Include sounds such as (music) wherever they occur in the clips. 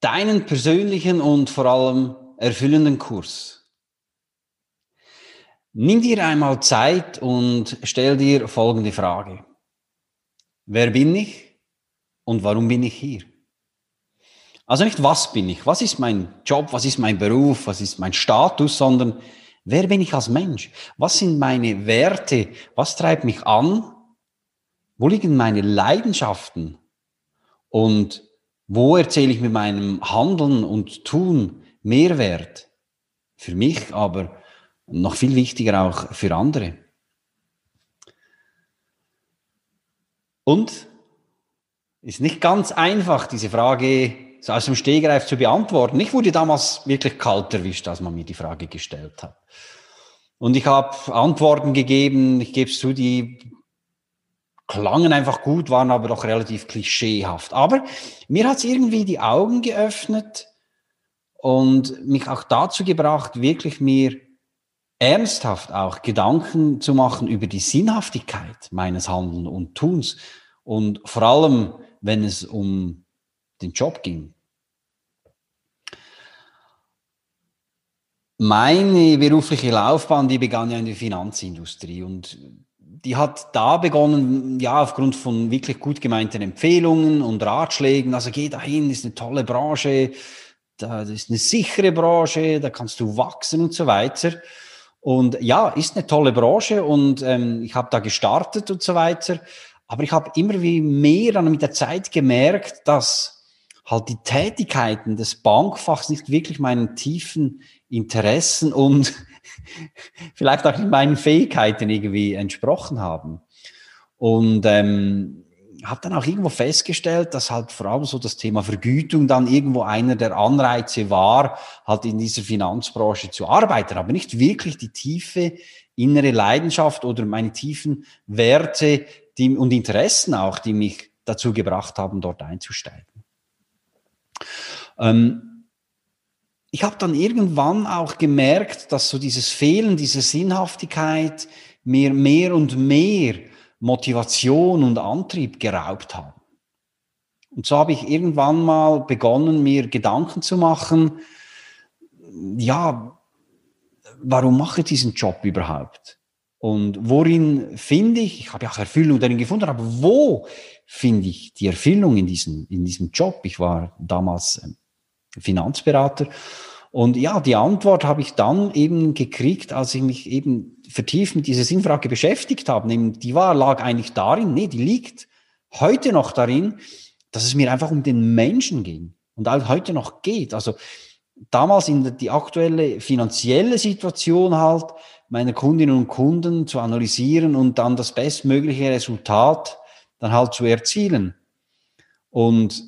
deinen persönlichen und vor allem erfüllenden Kurs. Nimm dir einmal Zeit und stell dir folgende Frage. Wer bin ich und warum bin ich hier? Also nicht, was bin ich, was ist mein Job, was ist mein Beruf, was ist mein Status, sondern wer bin ich als Mensch? Was sind meine Werte? Was treibt mich an? Wo liegen meine Leidenschaften? Und wo erzähle ich mit meinem Handeln und Tun Mehrwert? Für mich, aber noch viel wichtiger auch für andere. Und ist nicht ganz einfach, diese Frage so aus dem Stehgreif zu beantworten. Ich wurde damals wirklich kalt erwischt, als man mir die Frage gestellt hat. Und ich habe Antworten gegeben, ich gebe es zu, die klangen einfach gut, waren aber doch relativ klischeehaft. Aber mir hat es irgendwie die Augen geöffnet und mich auch dazu gebracht, wirklich mir ernsthaft auch Gedanken zu machen über die Sinnhaftigkeit meines Handeln und Tuns und vor allem, wenn es um den Job ging. Meine berufliche Laufbahn, die begann ja in der Finanzindustrie und die hat da begonnen, ja, aufgrund von wirklich gut gemeinten Empfehlungen und Ratschlägen. Also geh dahin, ist eine tolle Branche, das ist eine sichere Branche, da kannst du wachsen und so weiter. Und ja, ist eine tolle Branche und ähm, ich habe da gestartet und so weiter. Aber ich habe immer wie mehr dann mit der Zeit gemerkt, dass halt die Tätigkeiten des Bankfachs nicht wirklich meinen tiefen Interessen und (laughs) vielleicht auch meinen Fähigkeiten irgendwie entsprochen haben. Und ähm, habe dann auch irgendwo festgestellt, dass halt vor allem so das Thema Vergütung dann irgendwo einer der Anreize war, halt in dieser Finanzbranche zu arbeiten, aber nicht wirklich die tiefe innere Leidenschaft oder meine tiefen Werte die, und Interessen auch, die mich dazu gebracht haben, dort einzusteigen. Ähm, ich habe dann irgendwann auch gemerkt, dass so dieses Fehlen, diese Sinnhaftigkeit mir mehr und mehr Motivation und Antrieb geraubt haben. Und so habe ich irgendwann mal begonnen, mir Gedanken zu machen, ja, warum mache ich diesen Job überhaupt? Und worin finde ich, ich habe ja auch Erfüllung darin gefunden, aber wo finde ich die Erfüllung in diesem, in diesem Job? Ich war damals ähm, Finanzberater. Und ja, die Antwort habe ich dann eben gekriegt, als ich mich eben vertieft mit dieser Sinnfrage beschäftigt habe. Nämlich, die war, lag eigentlich darin, nee, die liegt heute noch darin, dass es mir einfach um den Menschen ging und auch heute noch geht. Also damals in die aktuelle finanzielle Situation halt meiner Kundinnen und Kunden zu analysieren und dann das bestmögliche Resultat dann halt zu erzielen. Und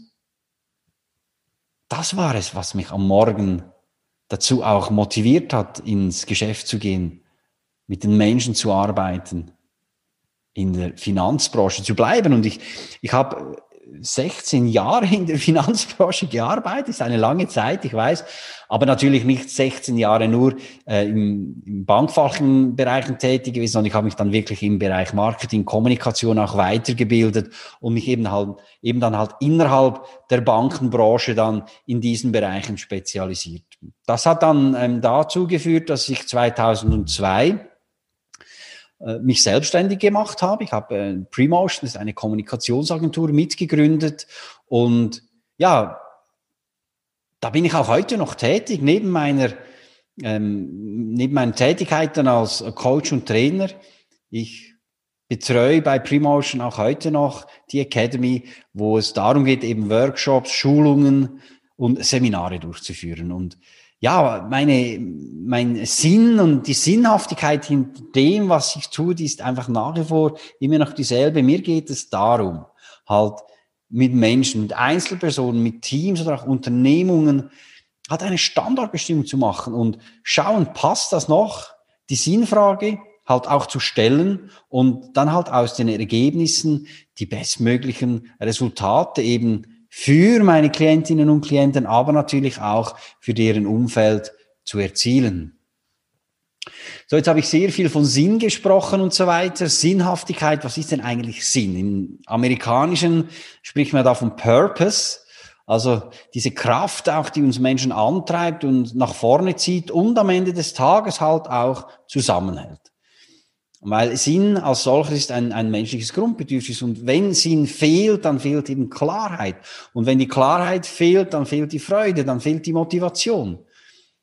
das war es, was mich am Morgen dazu auch motiviert hat, ins Geschäft zu gehen, mit den Menschen zu arbeiten, in der Finanzbranche zu bleiben. Und ich, ich habe 16 Jahre in der (laughs) Finanzbranche gearbeitet, ist eine lange Zeit, ich weiß, aber natürlich nicht 16 Jahre nur äh, im, im bankfachlichen Bereichen tätig gewesen, sondern ich habe mich dann wirklich im Bereich Marketing, Kommunikation auch weitergebildet und mich eben halt eben dann halt innerhalb der Bankenbranche dann in diesen Bereichen spezialisiert. Das hat dann ähm, dazu geführt, dass ich 2002 äh, mich selbstständig gemacht habe. Ich habe äh, Premotion, das ist eine Kommunikationsagentur, mitgegründet und ja, da bin ich auch heute noch tätig, neben meiner, ähm, neben meinen Tätigkeiten als Coach und Trainer. Ich betreue bei Premotion auch heute noch die Academy, wo es darum geht, eben Workshops, Schulungen und Seminare durchzuführen. Und ja, meine, mein Sinn und die Sinnhaftigkeit hinter dem, was ich tue, die ist einfach nach wie vor immer noch dieselbe. Mir geht es darum, halt mit Menschen, mit Einzelpersonen, mit Teams oder auch Unternehmungen halt eine Standortbestimmung zu machen und schauen, passt das noch? Die Sinnfrage halt auch zu stellen und dann halt aus den Ergebnissen die bestmöglichen Resultate eben für meine Klientinnen und Klienten, aber natürlich auch für deren Umfeld zu erzielen. So, jetzt habe ich sehr viel von Sinn gesprochen und so weiter. Sinnhaftigkeit, was ist denn eigentlich Sinn? Im Amerikanischen spricht man da von Purpose. Also diese Kraft auch, die uns Menschen antreibt und nach vorne zieht und am Ende des Tages halt auch zusammenhält. Weil Sinn als solches ist ein, ein menschliches Grundbedürfnis. Und wenn Sinn fehlt, dann fehlt eben Klarheit. Und wenn die Klarheit fehlt, dann fehlt die Freude, dann fehlt die Motivation.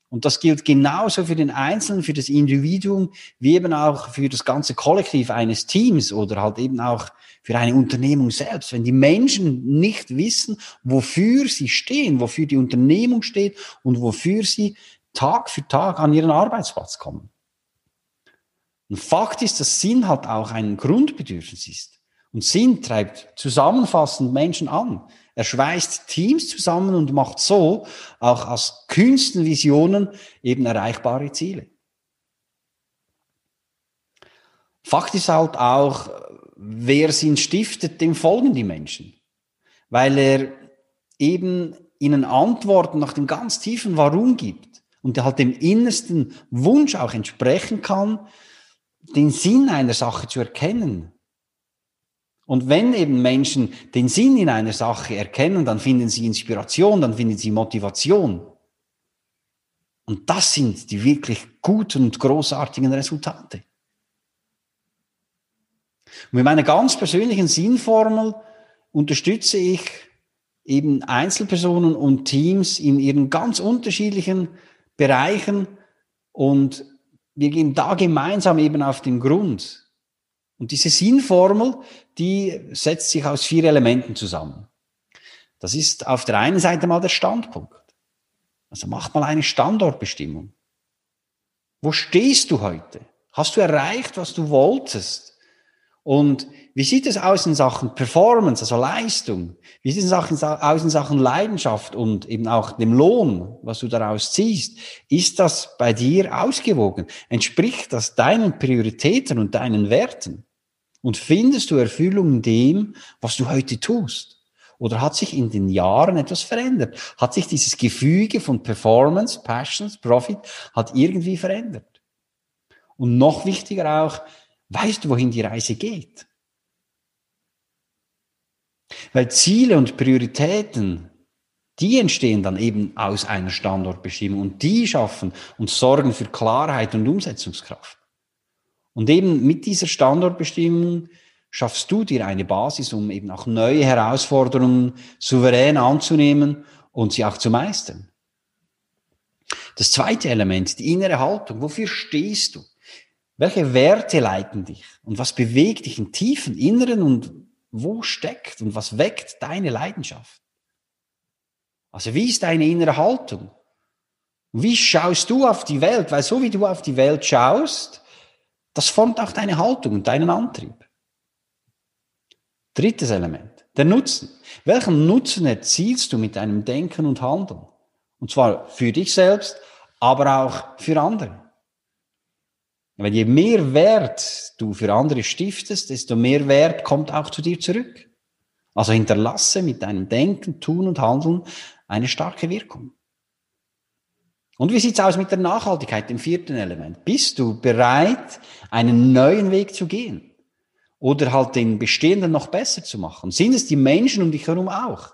Und das gilt genauso für den Einzelnen, für das Individuum, wie eben auch für das ganze Kollektiv eines Teams oder halt eben auch für eine Unternehmung selbst. Wenn die Menschen nicht wissen, wofür sie stehen, wofür die Unternehmung steht und wofür sie Tag für Tag an ihren Arbeitsplatz kommen. Und Fakt ist, dass Sinn halt auch ein Grundbedürfnis ist. Und Sinn treibt zusammenfassend Menschen an. Er schweißt Teams zusammen und macht so auch aus kühnsten Visionen eben erreichbare Ziele. Fakt ist halt auch, wer Sinn stiftet, dem folgen die Menschen. Weil er eben ihnen Antworten nach dem ganz tiefen Warum gibt und halt dem innersten Wunsch auch entsprechen kann, den Sinn einer Sache zu erkennen und wenn eben Menschen den Sinn in einer Sache erkennen, dann finden sie Inspiration, dann finden sie Motivation. Und das sind die wirklich guten und großartigen Resultate. Mit meiner ganz persönlichen Sinnformel unterstütze ich eben Einzelpersonen und Teams in ihren ganz unterschiedlichen Bereichen und wir gehen da gemeinsam eben auf den Grund. Und diese Sinnformel, die setzt sich aus vier Elementen zusammen. Das ist auf der einen Seite mal der Standpunkt. Also mach mal eine Standortbestimmung. Wo stehst du heute? Hast du erreicht, was du wolltest? Und wie sieht es aus in Sachen Performance, also Leistung? Wie sieht es aus in Sachen Leidenschaft und eben auch dem Lohn, was du daraus ziehst? Ist das bei dir ausgewogen? Entspricht das deinen Prioritäten und deinen Werten? Und findest du Erfüllung in dem, was du heute tust? Oder hat sich in den Jahren etwas verändert? Hat sich dieses Gefüge von Performance, Passions, Profit, hat irgendwie verändert? Und noch wichtiger auch, weißt du, wohin die Reise geht? Weil Ziele und Prioritäten, die entstehen dann eben aus einer Standortbestimmung und die schaffen und sorgen für Klarheit und Umsetzungskraft. Und eben mit dieser Standortbestimmung schaffst du dir eine Basis, um eben auch neue Herausforderungen souverän anzunehmen und sie auch zu meistern. Das zweite Element, die innere Haltung. Wofür stehst du? Welche Werte leiten dich? Und was bewegt dich im tiefen Inneren und wo steckt und was weckt deine Leidenschaft? Also wie ist deine innere Haltung? Wie schaust du auf die Welt? Weil so wie du auf die Welt schaust, das formt auch deine Haltung und deinen Antrieb. Drittes Element, der Nutzen. Welchen Nutzen erzielst du mit deinem Denken und Handeln? Und zwar für dich selbst, aber auch für andere. Weil je mehr Wert du für andere stiftest, desto mehr Wert kommt auch zu dir zurück. Also hinterlasse mit deinem Denken, Tun und Handeln eine starke Wirkung. Und wie sieht's aus mit der Nachhaltigkeit, dem vierten Element? Bist du bereit, einen neuen Weg zu gehen? Oder halt den bestehenden noch besser zu machen? Sind es die Menschen um dich herum auch?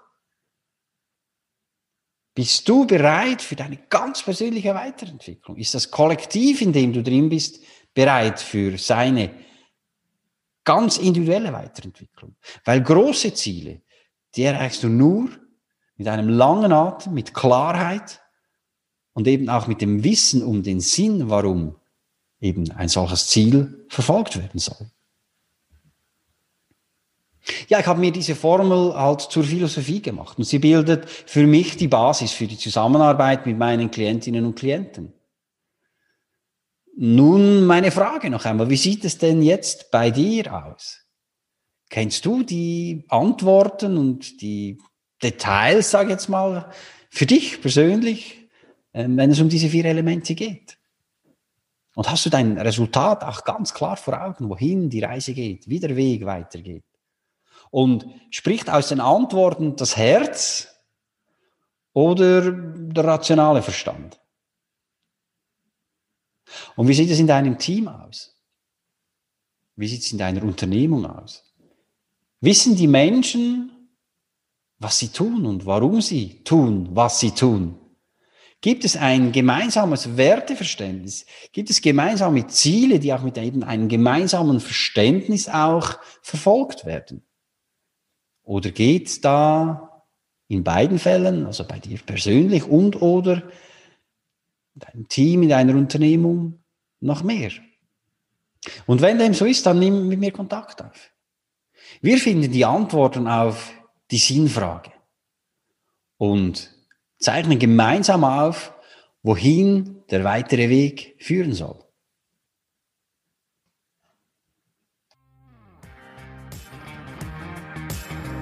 Bist du bereit für deine ganz persönliche Weiterentwicklung? Ist das Kollektiv, in dem du drin bist, bereit für seine ganz individuelle Weiterentwicklung? Weil große Ziele, die erreichst du nur mit einem langen Atem, mit Klarheit, und eben auch mit dem Wissen um den Sinn, warum eben ein solches Ziel verfolgt werden soll. Ja, ich habe mir diese Formel halt zur Philosophie gemacht und sie bildet für mich die Basis für die Zusammenarbeit mit meinen Klientinnen und Klienten. Nun meine Frage noch einmal, wie sieht es denn jetzt bei dir aus? Kennst du die Antworten und die Details, sage ich jetzt mal, für dich persönlich ähm, wenn es um diese vier Elemente geht. Und hast du dein Resultat auch ganz klar vor Augen, wohin die Reise geht, wie der Weg weitergeht. Und spricht aus den Antworten das Herz oder der rationale Verstand? Und wie sieht es in deinem Team aus? Wie sieht es in deiner Unternehmung aus? Wissen die Menschen, was sie tun und warum sie tun, was sie tun? Gibt es ein gemeinsames Werteverständnis? Gibt es gemeinsame Ziele, die auch mit einem gemeinsamen Verständnis auch verfolgt werden? Oder geht da in beiden Fällen, also bei dir persönlich und oder in deinem Team, in deiner Unternehmung, noch mehr? Und wenn dem so ist, dann nimm mit mir Kontakt auf. Wir finden die Antworten auf die Sinnfrage und zeichnen gemeinsam auf, wohin der weitere Weg führen soll.